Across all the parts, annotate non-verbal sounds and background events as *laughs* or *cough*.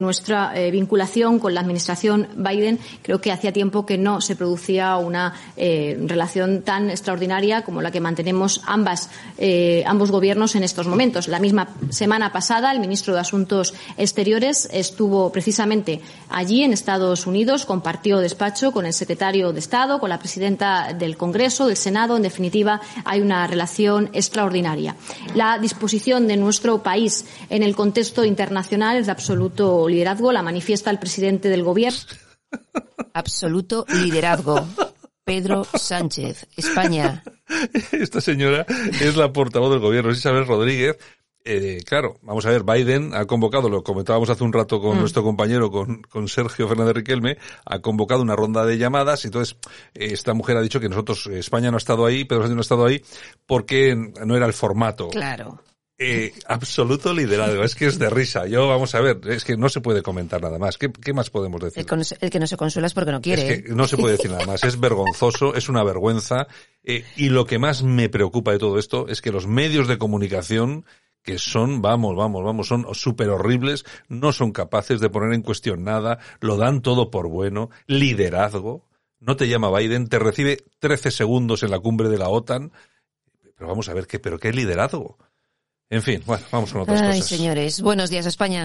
Nuestra eh, vinculación con la administración Biden creo que hacía tiempo que no se producía una eh, relación tan extraordinaria como la que mantenemos eh, ambos gobiernos en estos momentos. La misma semana pasada el ministro de Asuntos Exteriores estuvo precisamente allí en Estados Unidos, compartió despacho con el secretario de Estado, con la presidenta del Congreso, del Senado. En definitiva, hay una relación extraordinaria. La disposición de nuestro país en el contexto internacional es de absoluto liderazgo la manifiesta el presidente del gobierno. Absoluto liderazgo. Pedro Sánchez, España. Esta señora es la portavoz del gobierno, Isabel Rodríguez. Eh, claro, vamos a ver, Biden ha convocado, lo comentábamos hace un rato con mm. nuestro compañero, con, con, Sergio Fernández Riquelme, ha convocado una ronda de llamadas, y entonces eh, esta mujer ha dicho que nosotros, España no ha estado ahí, Pedro Sánchez no ha estado ahí, porque no era el formato. Claro. Eh, absoluto liderazgo, es que es de risa. Yo, vamos a ver, es que no se puede comentar nada más. ¿Qué, qué más podemos decir? El, que no se consuela es porque no quiere. Es que no se puede decir nada más. Es vergonzoso, es una vergüenza. Eh, y lo que más me preocupa de todo esto es que los medios de comunicación que son, vamos, vamos, vamos, son súper horribles, no son capaces de poner en cuestión nada, lo dan todo por bueno, liderazgo, no te llama Biden, te recibe 13 segundos en la cumbre de la OTAN, pero vamos a ver qué, pero qué liderazgo. En fin, bueno, vamos con otras Ay, cosas. señores, buenos días España.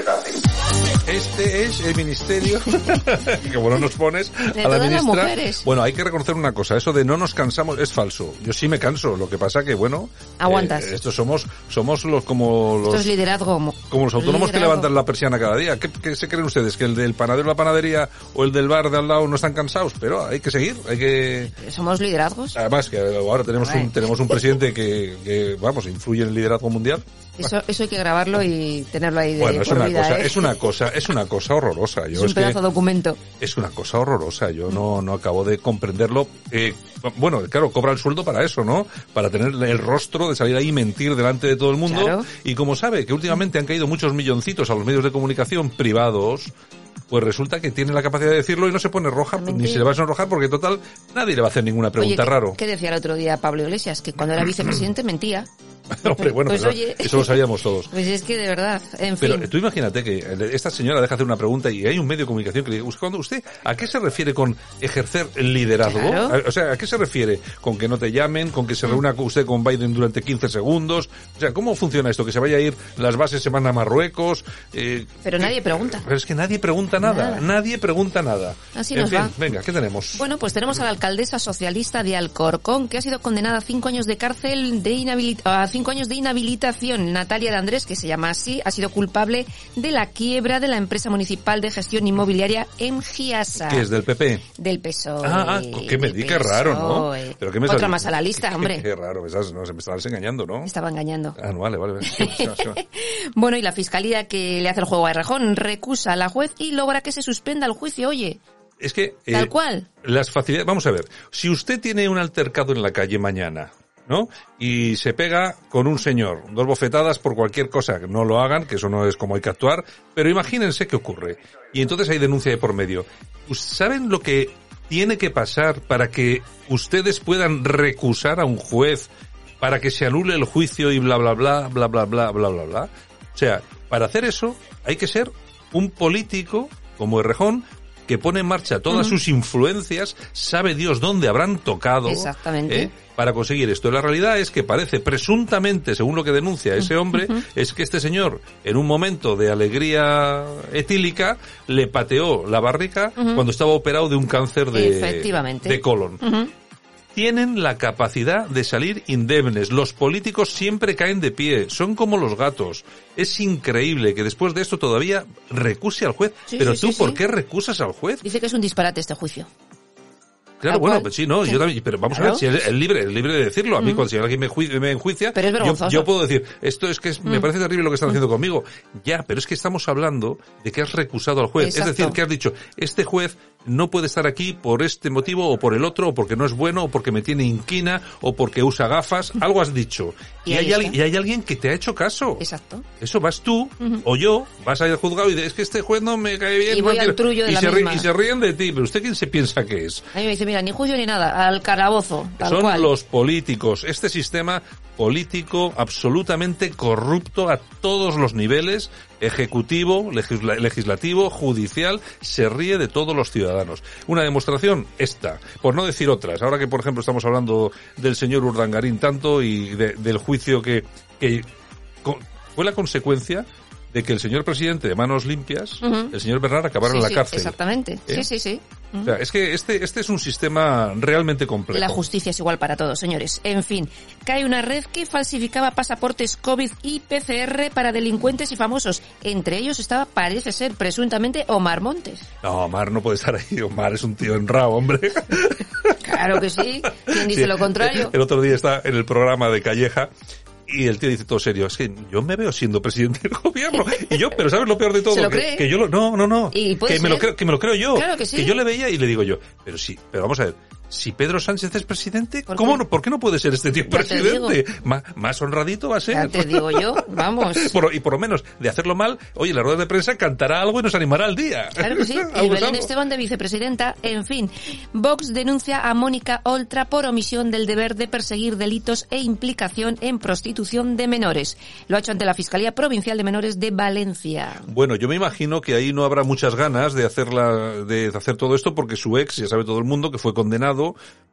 Este es el ministerio, *laughs* que bueno nos pones De a la ministra. Bueno, hay que reconocer una cosa, eso de no nos cansamos es falso. Yo sí me canso, lo que pasa que bueno, Aguantas. eh, estos somos somos los como Esto los es liderazgo. mo- como los autónomos que levantan la persiana cada día. ¿Qué, qué se creen ustedes? ¿Que el del panadero de la panadería o el del bar de al lado no están cansados? Pero hay que seguir, hay que... Somos liderazgos. Además que ahora tenemos un, tenemos un presidente que, que, vamos, influye en el liderazgo mundial. Eso, eso hay que grabarlo y tenerlo ahí de Bueno, es por una vida, cosa, ¿eh? es una cosa, es una cosa horrorosa. Yo Es un es pedazo de documento. es una cosa horrorosa. Yo no, no acabo de comprenderlo. Eh, bueno, claro, cobra el sueldo para eso, ¿no? Para tener el rostro de salir ahí y mentir delante de todo el mundo. Claro. Y como sabe que últimamente han caído muchos milloncitos a los medios de comunicación privados, pues resulta que tiene la capacidad de decirlo y no se pone roja, ni se le va a sonrojar porque total nadie le va a hacer ninguna pregunta Oye, ¿qué- raro. ¿qué decía el otro día Pablo Iglesias? Que cuando era vicepresidente mentía. *laughs* Hombre, bueno, Pues pero oye. eso lo sabíamos todos. Pues es que de verdad, en Pero fin. tú imagínate que esta señora deja hacer una pregunta y hay un medio de comunicación que le dice, "Usted, cuando usted, ¿a qué se refiere con ejercer el liderazgo? Claro. O sea, ¿a qué se refiere? ¿Con que no te llamen? ¿Con que se reúna usted con Biden durante 15 segundos? O sea, ¿cómo funciona esto? ¿Que se vaya a ir las bases, se van a Marruecos? Eh, Pero nadie pregunta. Pero es que nadie pregunta nada. Nada. Nadie pregunta nada. Así en nos fin, va. venga, ¿qué tenemos? Bueno, pues tenemos a la alcaldesa socialista de Alcorcón, que ha sido condenada a cinco años de cárcel de inhabilit a cinco años de inhabilitación. Natalia de Andrés, que se llama así, ha sido culpable de la quiebra de la empresa municipal de gestión inmobiliaria Emgiasa. ¿Qué es del PP? Del PSOE. Ah, ah, qué me di, qué raro, ¿no? PSOE. ¿Pero qué me Otra estás- más a la lista, *laughs* hombre. Qué raro, estás, no, se me estabas engañando, ¿no? Me estaba engañando. Ah, no, vale. *laughs* Bueno, y la fiscalía que le hace el juego a Errejón recusa a la juez y logra que se suspenda el juicio. Oye, Es que... eh, tal cual. Las facilidades, vamos a ver, si usted tiene un altercado en la calle mañana, ¿no? Y se pega con un señor, dos bofetadas por cualquier cosa, que no lo hagan, que eso no es como hay que actuar, pero imagínense qué ocurre. Y entonces hay denuncia de por medio. Us- ¿Saben lo que tiene que pasar para que ustedes puedan recusar a un juez para que se anule el juicio y bla bla bla bla bla bla bla bla bla? O sea, para hacer eso hay que ser un político como Errejón que pone en marcha todas sus influencias, sabe Dios dónde habrán tocado Exactamente. ¿eh? para conseguir esto. La realidad es que parece presuntamente, según lo que denuncia ese hombre, es que este señor, en un momento de alegría etílica, le pateó la barrica cuando estaba operado de un cáncer de colon. Tienen la capacidad de salir indemnes. Los políticos siempre caen de pie. Son como los gatos. Es increíble que después de esto todavía recuse al juez. Sí, Pero sí, tú, sí, ¿por qué recusas al juez? Dice que es un disparate este juicio. Claro, bueno, pues sí, no, yo también, pero vamos Claro. a ver, si es, es libre, es libre de decirlo. A mí, cuando si alguien me, me enjuicia, Pero es yo, yo puedo decir, esto es que es- me Mm. parece terrible lo que están haciendo conmigo. Ya, pero es que estamos hablando de que has recusado al juez. Exacto. Es decir, que has dicho, este juez no puede estar aquí por este motivo o por el otro, o porque no es bueno, o porque me tiene inquina, o porque usa gafas. *laughs* Algo has dicho. Y hay, al- y hay alguien que te ha hecho caso. Exacto. Eso vas tú o yo, vas a ir al juzgado y dices, es que este juez no me cae bien. Y voy no al quiero". trullo de y la se misma. y se ríen de ti, pero usted quién se piensa que es. A mí me dice, mira, ni juicio ni nada, al calabozo, tal Son cual. los políticos, este sistema político absolutamente corrupto a todos los niveles, ejecutivo, legisla- legislativo, judicial, se ríe de todos los ciudadanos. Una demostración esta, por no decir otras. Ahora que, por ejemplo, estamos hablando del señor Urdangarín tanto y de- del juicio que, que fue la consecuencia de que el señor presidente de manos limpias, el señor Bernard, acabara Sí, en la sí, cárcel. Exactamente. ¿Eh? Sí, sí, sí. O sea, es que este, este es un sistema realmente complejo. La justicia es igual para todos, señores. En fin, cae una red que falsificaba pasaportes COVID y PCR para delincuentes y famosos. Entre ellos estaba, parece ser, presuntamente, Omar Montes. No, Omar no puede estar ahí. Omar es un tío enrao, hombre. Claro que sí. ¿Quién dice Sí. lo contrario? El otro día está en el programa de Calleja y el tío dice todo serio, es que yo me veo siendo presidente del gobierno. Y yo, pero ¿sabes lo peor de todo? *laughs* ¿Se lo que, cree? que yo lo, no, no, no. Que me lo creo, que me lo creo yo. Claro que sí. yo le veía y le digo yo, pero sí, pero vamos a ver. Si Pedro Sánchez es presidente, ¿Por ¿cómo qué? no, ¿por qué no puede ser este tío Ya presidente? Má- más honradito va a ser. Ya te digo yo, vamos. *laughs* Por- y por lo menos de hacerlo mal, oye, la rueda de prensa cantará algo y nos animará al día. Claro que sí. *laughs* Es Belén. Esteban de vicepresidenta. En fin, Vox denuncia a Mónica Oltra por omisión del deber de perseguir delitos e implicación en prostitución de menores. Lo ha hecho ante la Fiscalía Provincial de Menores de Valencia. Bueno, yo me imagino que ahí no habrá muchas ganas de hacerla, de hacer todo esto porque su ex, ya sabe todo el mundo, que fue condenado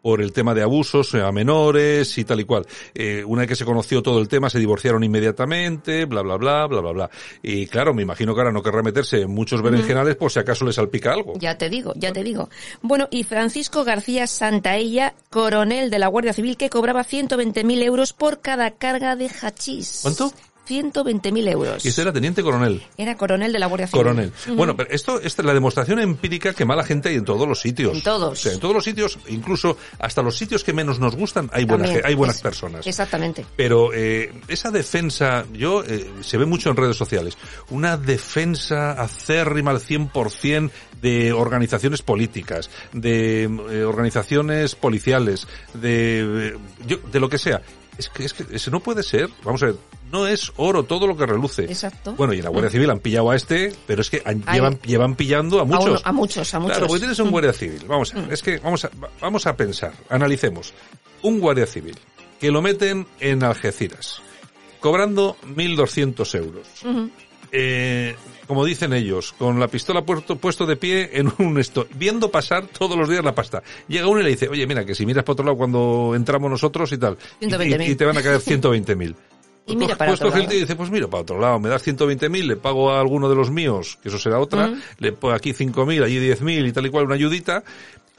por el tema de abusos a menores y tal y cual. Eh, una vez que se conoció todo el tema, se divorciaron inmediatamente, bla, bla, bla, bla, bla, bla. Y claro, me imagino que ahora no querrá meterse en muchos berenjenales por si acaso le salpica algo. Ya te digo, ya te digo. Bueno, y Francisco García Santaella, coronel de la Guardia Civil, que cobraba 120.000 euros por cada carga de hachís. ¿Cuánto? 120.000 euros. Y este era teniente coronel. Era coronel de la Guardia Civil. Coronel. Bueno, pero esto, esta es la demostración empírica que mala gente hay en todos los sitios. En todos. O sea, en todos los sitios, incluso hasta los sitios que menos nos gustan, hay, buena, También. ge- hay buenas Es- personas. Exactamente. Pero eh, esa defensa, yo eh, se ve mucho en redes sociales, una defensa acérrima al 100% de organizaciones políticas, de eh, organizaciones policiales, de, eh, yo- de lo que sea. Es que, es que eso no puede ser. Vamos a ver, no es oro todo lo que reluce. Exacto. Bueno, y en la Guardia Civil han pillado a este, pero es que han- llevan, llevan pillando a A, muchos. uno- a muchos, a muchos. Claro, porque tienes un guardia civil. Vamos a ver, es que vamos a, vamos a pensar, analicemos. Un guardia civil que lo meten en Algeciras, cobrando 1.200 euros. Eh, como dicen ellos, con la pistola puesto, puesto de pie en un esto, viendo pasar todos los días la pasta. Llega uno y le dice, oye, mira, que si miras para otro lado cuando entramos nosotros y tal, y, 120.000. y te van a caer 120.000. *laughs* Y mira Pues para pues otro lado. y dice, pues mira, para otro lado, me das 120.000, le pago a alguno de los míos, que eso será otra, le pongo aquí 5.000, allí 10.000 y tal y cual, una ayudita.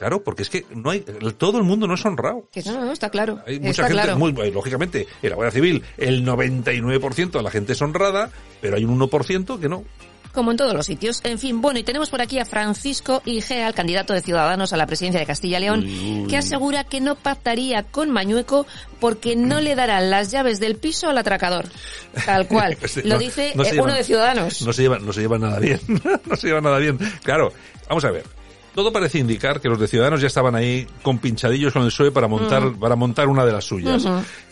Claro, porque es que no hay, todo el mundo no es honrado. Que no, no, está claro. Hay mucha está gente, claro. muy, eh, lógicamente, en la Guardia Civil el 99% de la gente es honrada, pero hay un 1% que no. Como en todos los sitios. En fin, bueno, y tenemos por aquí a Francisco Igea, el candidato de Ciudadanos a la presidencia de Castilla y León, Uy, uy. que asegura que no pactaría con Mañueco porque no le dará las llaves del piso al atracador. Tal cual. *laughs* Este, Lo no- dice no eh, uno de Ciudadanos. No se lleva, no se lleva nada bien. *laughs* no se lleva nada bien. Claro, vamos a ver. Todo parece indicar que los de Ciudadanos ya estaban ahí con pinchadillos con el PSOE para montar, para montar una de las suyas.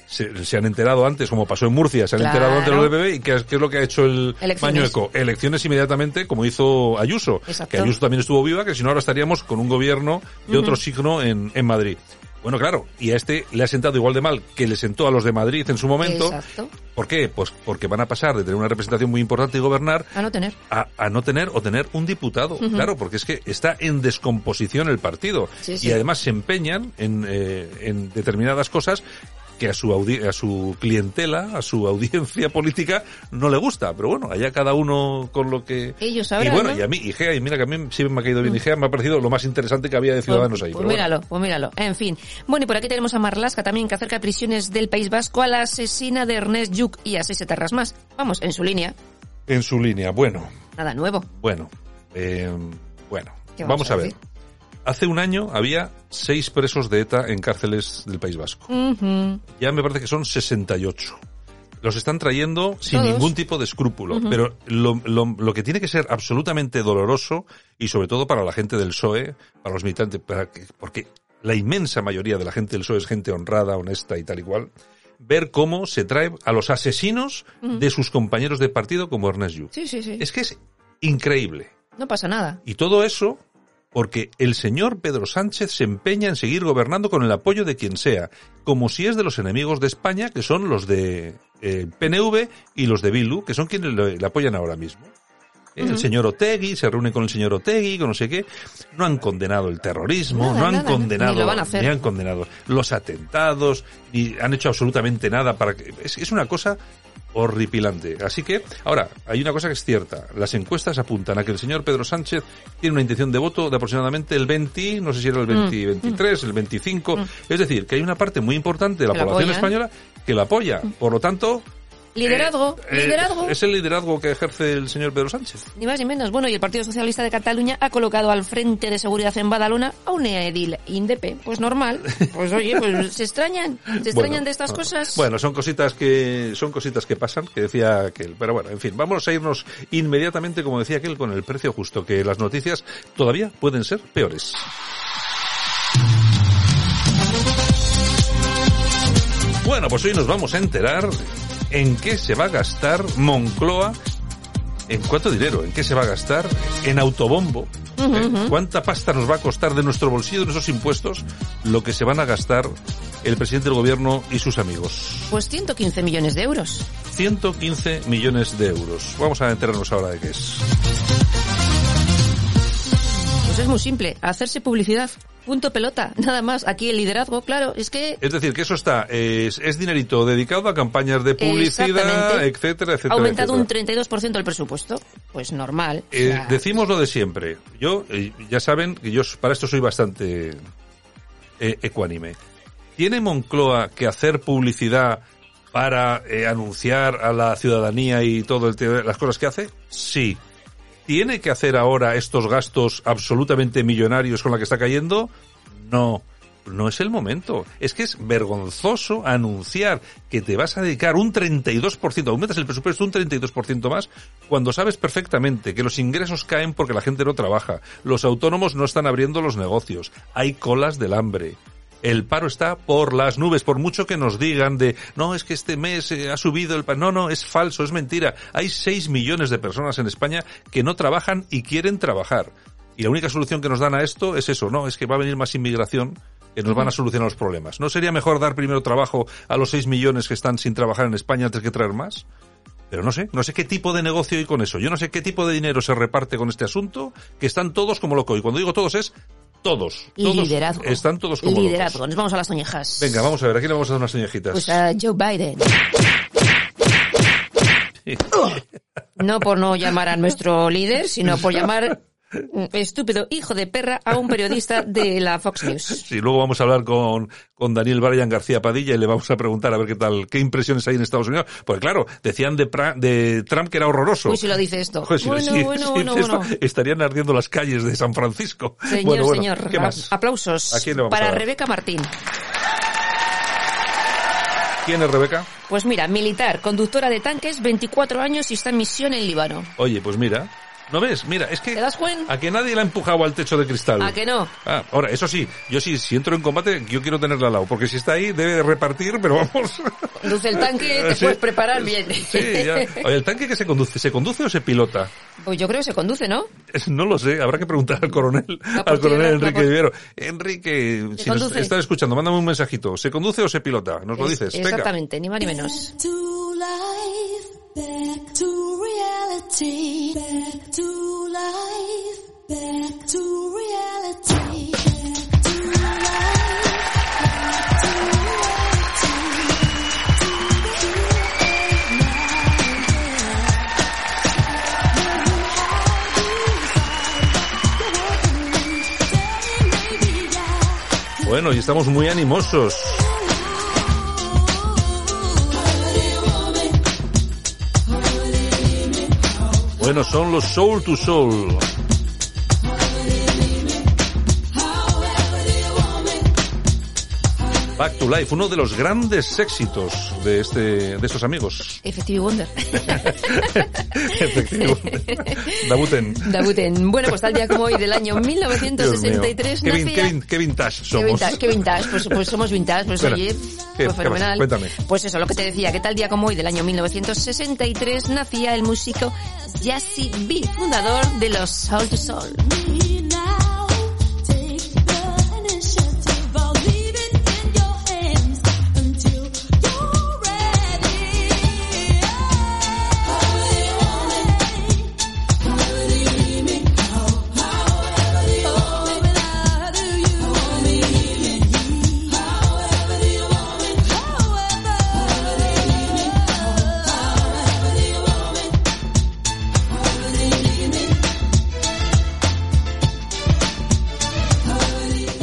Se, se han enterado antes, como pasó en Murcia, se han Claro. enterado antes los del PP y ¿qué, es- qué es lo que ha hecho el Elecciones. Mañueco? Elecciones inmediatamente, como hizo Ayuso. Exacto. Que Ayuso también estuvo viva, que si no ahora estaríamos con un gobierno de otro signo en, en Madrid. Bueno, claro, y a este le ha sentado igual de mal que le sentó a los de Madrid en su momento. Exacto. ¿Por qué? Pues porque van a pasar de tener una representación muy importante y gobernar A no tener. a, a no tener o tener un diputado. Claro, porque es que está en descomposición el partido. Sí, sí. Y además se empeñan en, eh, en determinadas cosas que a su, audi- a su clientela, a su audiencia *laughs* política, no le gusta. Pero bueno, allá cada uno con lo que... Ellos y sabrán, bueno, ¿no? y a mí, Igea, y mira que a mí siempre me ha caído bien Igea, me ha parecido lo más interesante que había de Ciudadanos pues, ahí. Pues pero bueno. míralo, pues míralo. En fin. Bueno, y por aquí tenemos a Marlasca también, que acerca prisiones del País Vasco a la asesina de Ernest Lluc y a seis etarras más. Vamos, en su línea. En su línea, bueno, Nada nuevo. bueno, eh, bueno. ¿Qué Vamos vamos a a ver. Hace un año había seis presos de ETA en cárceles del País Vasco. Ya me parece que son 68. Los están trayendo sin Todos. ningún tipo de escrúpulo. Pero lo, lo- lo que tiene que ser absolutamente doloroso, y sobre todo para la gente del PSOE, para los militantes, para que- porque la inmensa mayoría de la gente del PSOE es gente honrada, honesta y tal y cual, ver cómo se trae a los asesinos de sus compañeros de partido como Ernest Yu. Sí, sí, sí. Es que es increíble. No pasa nada. Y todo eso porque el señor Pedro Sánchez se empeña en seguir gobernando con el apoyo de quien sea, como si es de los enemigos de España, que son los de eh, PNV y los de Bildu, que son quienes le, le apoyan ahora mismo. Eh, El señor Otegui se reúne con el señor Otegui, con no sé qué. No han condenado el terrorismo, Nada, no han nada, condenado, ni lo van a hacer. ni han condenado los atentados, ni han hecho absolutamente nada para que. Es, es una cosa horripilante. Así que, ahora, hay una cosa que es cierta. Las encuestas apuntan a que el señor Pedro Sánchez tiene una intención de voto de aproximadamente el 20, no sé si era el Mm. 20, 23, el 25. Es decir, que hay una parte muy importante de la Que población apoyan. española que la apoya. Por lo tanto, Liderazgo, eh, liderazgo. es el liderazgo que ejerce el señor Pedro Sánchez. Ni más ni menos. Bueno, y el Partido Socialista de Cataluña ha colocado al frente de seguridad en Badalona a un edil indepe. Pues normal. Pues oye, pues *laughs* se extrañan. Se extrañan Bueno, de estas cosas. Bueno, son cositas que son cositas que pasan, que decía aquel. Pero bueno, en fin, vamos a irnos inmediatamente, como decía aquel, con el precio justo, que las noticias todavía pueden ser peores. Bueno, pues hoy nos vamos a enterar en qué se va a gastar Moncloa, en cuánto dinero, en qué se va a gastar, en autobombo, ¿eh? cuánta pasta nos va a costar de nuestro bolsillo, de nuestros impuestos, lo que se van a gastar el presidente del gobierno y sus amigos. Pues 115 millones de euros. 115 millones de euros. Vamos a enterarnos ahora de qué es. Pues es muy simple. Hacerse publicidad. Punto pelota. *laughs* Nada más. Aquí el liderazgo, claro, es que Es decir, que eso está, es, es dinerito dedicado a campañas de publicidad, etcétera, etcétera. ha aumentado etcétera. un 32% el presupuesto. Pues normal. O Eh, sea, decimos lo de siempre. Yo, eh, ya saben que yo para esto soy bastante eh, ecuánime. ¿Tiene Moncloa que hacer publicidad para eh, anunciar a la ciudadanía y todo el las cosas que hace? Sí. ¿Tiene que hacer ahora estos gastos absolutamente millonarios con la que está cayendo? No. No es el momento. Es que es vergonzoso anunciar que te vas a dedicar un 32%, aumentas el presupuesto un 32% más, cuando sabes perfectamente que los ingresos caen porque la gente no trabaja, los autónomos no están abriendo los negocios, hay colas del hambre. El paro está por las nubes, por mucho que nos digan de, no, es que este mes eh, ha subido el paro. No, no, es falso, es mentira. Hay 6 millones de personas en España que no trabajan y quieren trabajar. Y la única solución que nos dan a esto es eso, no, es que va a venir más inmigración que nos van a solucionar los problemas. ¿No sería mejor dar primero trabajo a los 6 millones que están sin trabajar en España antes que traer más? Pero no sé, no sé qué tipo de negocio hay con eso. Yo no sé qué tipo de dinero se reparte con este asunto, que están todos como locos. Y cuando digo todos es todos. todos liderazgo. Están todos como Liderazgo. locos. Nos vamos a las toñejas. Venga, vamos a ver, aquí le vamos a dar unas señejitas. Pues a Joe Biden. *laughs* No por no llamar a nuestro líder, sino por llamar estúpido hijo de perra a un periodista de la Fox News. Sí, luego vamos a hablar con, con Daniel Bryan García Padilla y le vamos a preguntar a ver qué tal, qué impresiones hay en Estados Unidos. Porque claro, decían de, Pra- de Trump que era horroroso. Uy, si lo dice esto. Joder, si- bueno, si- bueno, si bueno, dice esto, bueno. estarían ardiendo las calles de San Francisco. Señor, bueno, bueno, señor. ¿Qué más? Aplausos ¿A quién le vamos a para? Rebeca Martín. ¿Quién es Rebeca? Pues mira, militar, conductora de tanques, 24 años y está en misión en Líbano. Oye, pues mira. ¿No ves? Mira, es que... ¿Te das cuenta? A que nadie la ha empujado al techo de cristal. ¿A que no? Ah, ahora, eso sí, yo sí, si entro en combate, yo quiero tenerla al lado, porque si está ahí debe de repartir, pero vamos. *laughs* Conduce el tanque, te *laughs* Sí. puedes preparar bien. Sí, ya. Oye, ¿el tanque que se conduce, se conduce o se pilota? Pues yo creo que se conduce, ¿no? Es- No lo sé, habrá que preguntar al coronel, *laughs* al coronel Enrique Vivero. Enrique, si nos estás escuchando, mándame un mensajito. ¿Se conduce o se pilota? Nos lo Es- dices. Venga. Exactamente, ni más ni menos. Back to reality, back to life, back to reality, back to life, back to. Bueno, y estamos muy animosos. Bueno, son los Soul to Soul. Back to Life, uno de los grandes éxitos de este de estos amigos. Effective Wonder. *laughs* Efectivamente. Dabuten. Dabuten. Bueno, pues tal día como hoy del año Dios mío. 1963 Qué, nacía- qué qué vintage somos. Qué vintage, qué vintage, pues, pues somos vintage, pues Espera, oye, ¿qué- pues fenomenal. Cuéntame. Pues eso, lo que te decía, que tal día como hoy del año 1963 nacía el músico Jazzy B, fundador de los Soul to Soul.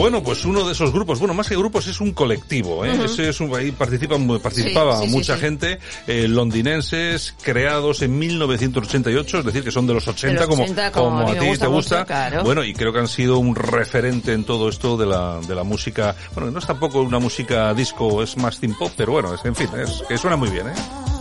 Bueno, pues uno de esos grupos, bueno, más que grupos es un colectivo, ¿eh? Ese es un, ahí participa, participaba Sí, sí, sí, mucha sí. gente, eh, londinenses, creados en 1988, es decir, que son de los 80, los como, 80, como a ti gusta te mucho, gusta. claro. Bueno, y creo que han sido un referente en todo esto de la, de la música, bueno, no es tampoco una música disco, es más teen pop, pero bueno, es, en fin, es, que suena muy bien, ¿eh?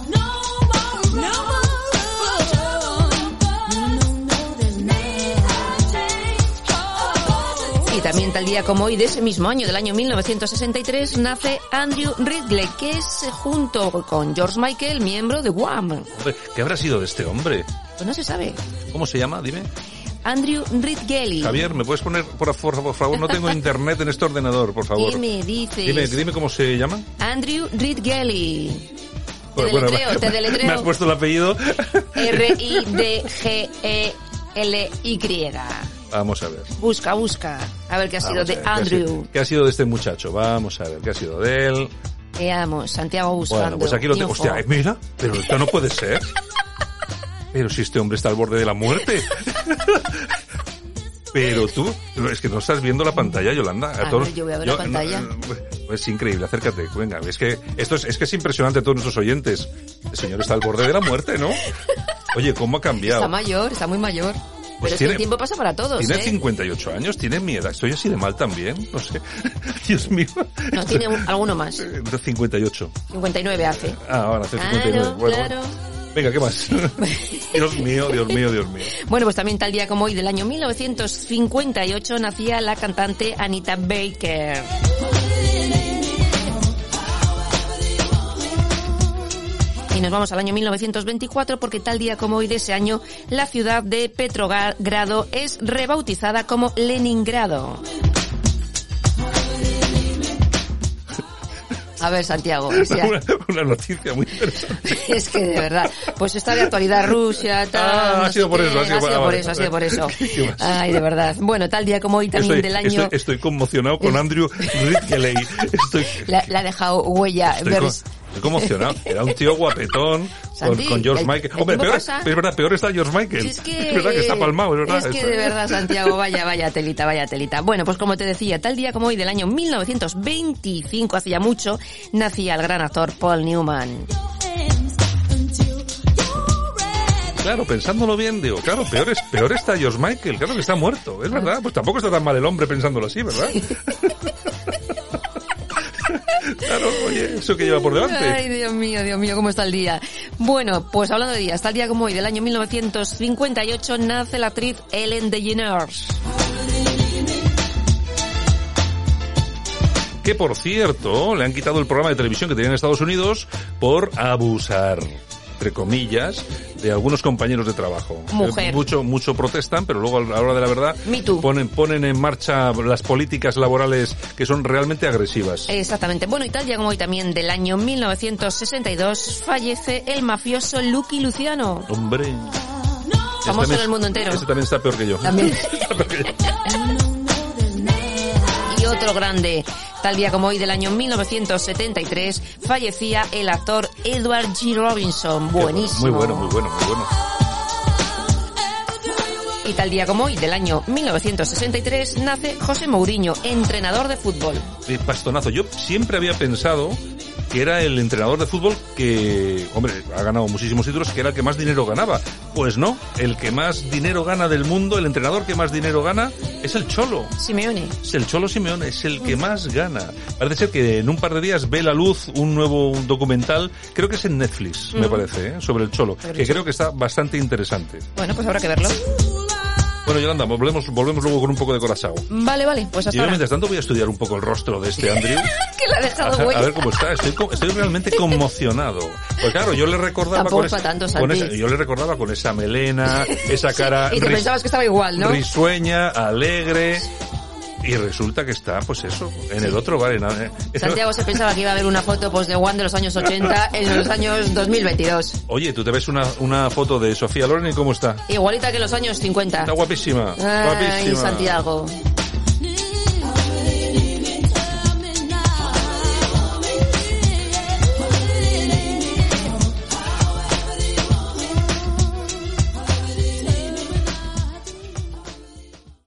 También tal día como hoy de ese mismo año, del año 1963, nace Andrew Ridley, que es eh, junto con George Michael, miembro de Wham. ¿Qué habrá sido de este hombre? Pues no se sabe. ¿Cómo se llama? Dime. Andrew Ridgeley. Javier, ¿me puedes poner, por favor, por favor? No tengo *laughs* internet en este ordenador, por favor. ¿Qué me dices? Dime, dime cómo se llama. Andrew Ridgeley. Te Bueno, bueno, deletreo, te deletreo. Me has puesto el apellido. R-I-D-G-E-L-Y. Vamos a ver. Busca, busca. A ver qué ha sido Vamos a de ver, ¿qué ha Andrew. sido- ¿Qué ha sido de este muchacho? Vamos a ver, ¿qué ha sido de él? Veamos, Santiago buscando. Bueno, pues aquí lo tengo. Hostia, eh, mira, pero esto no puede ser. Pero si este hombre está al borde de la muerte. *laughs* Pero tú, es que no estás viendo la pantalla, Yolanda. A Ah, no, yo voy a ver la pantalla. no, es increíble, acércate, venga. Es que esto es, es que es impresionante a todos nuestros oyentes. El señor está al borde de la muerte, ¿no? *laughs* Oye, ¿cómo ha cambiado? Está mayor, está muy mayor. Pero es que tiene- el tiempo pasa para todos, Tiene ¿eh? 58 años, tiene mi edad. Estoy así de mal también, no sé. *laughs* Dios mío. No, tiene un- alguno más. Eh, 58. 59 hace. Ah, ahora hace Claro, 59. Bueno, claro. Venga, ¿qué más? *laughs* Dios mío, Dios mío, Dios mío. Bueno, pues también tal día como hoy del año 1958 nacía la cantante Anita Baker. Nos vamos al año 1924 porque tal día como hoy de ese año la ciudad de Petrogrado es rebautizada como Leningrado. A ver, Santiago, *laughs* o sea, Una, una noticia muy interesante. *laughs* es que de verdad, pues está de actualidad Rusia, tal. Ah, ha sido por qué, eso, ha sido por- ah, por eso, ha sido por eso. *laughs* Ay, de verdad. Bueno, tal día como hoy también Estoy, del año, estoy, estoy conmocionado con Andrew Ridgeley. Estoy, la, la ha dejado huella. estoy, ver- con- estoy conmocionado. Era un tío guapetón con, con George el- Michael. el Hombre, peor, pasa. es verdad, peor está George Michael. Si es que, verdad que está palmado, es verdad. Es que de verdad, Santiago, vaya, vaya telita, vaya telita. Bueno, pues como te decía, tal día como hoy del año 1925, hacía mucho, nacía el gran actor Paul Newman. Claro, pensándolo bien, digo, claro, peor, es, peor está George Michael, claro que está muerto, es verdad, pues tampoco está tan mal el hombre pensándolo así, ¿verdad? Claro, oye, eso que lleva por delante. Ay, Dios mío, Dios mío, cómo está el día. Bueno, pues hablando de días, tal día como hoy del año 1958 nace la actriz Ellen DeGeneres. Que por cierto, le han quitado el programa de televisión que tenía en Estados Unidos por abusar, entre comillas, de algunos compañeros de trabajo. Mujer. Eh, Mucho, mucho protestan, pero luego a la hora de la verdad ponen, ponen en marcha las políticas laborales que son realmente agresivas. Exactamente. Bueno, y tal día como hoy también del año 1962 fallece el mafioso Lucky Luciano. Hombre. Famoso Este en el mundo entero. Ese también está peor que yo. También. *laughs* Está peor que yo. Y otro grande, tal día como hoy del año 1973, fallecía el actor Edward G. Robinson. Buenísimo. Muy bueno, muy bueno, muy bueno. Y tal día como hoy del año 1963 nace José Mourinho, entrenador de fútbol. Eh, Bastonazo. Yo siempre había pensado que era el entrenador de fútbol que, hombre, ha ganado muchísimos títulos, que era el que más dinero ganaba. Pues no, el que más dinero gana del mundo, el entrenador que más dinero gana, es el Cholo. Simeone. Es el Cholo Simeone, es el que más gana. Parece ser que en un par de días ve la luz un nuevo documental, creo que es en Netflix, me parece, ¿eh? sobre el Cholo, que creo que está bastante interesante. Bueno, pues habrá que verlo. Bueno, Yolanda, volvemos, volvemos luego con un poco de corazón. Vale, vale, pues Y hasta yo ahora. mientras tanto voy a estudiar un poco el rostro de este Andrew. *laughs* que la ha dejado A, a ver cómo está. Estoy, estoy realmente conmocionado. Pues claro, yo le recordaba con, es esa, tanto, con esa- yo le recordaba con esa melena, *laughs* esa cara Y te ris- pensabas que estaba igual, ¿no? risueña, alegre. Y resulta que está, pues eso, en el otro bar. En, en- Santiago se pensaba que iba a haber una foto pues, de Juan de los años 80 en los años 2022. Oye, tú te ves una, una foto de Sofía Loren y cómo está. Igualita que en los años 50. Está guapísima. Ay, guapísima. Santiago.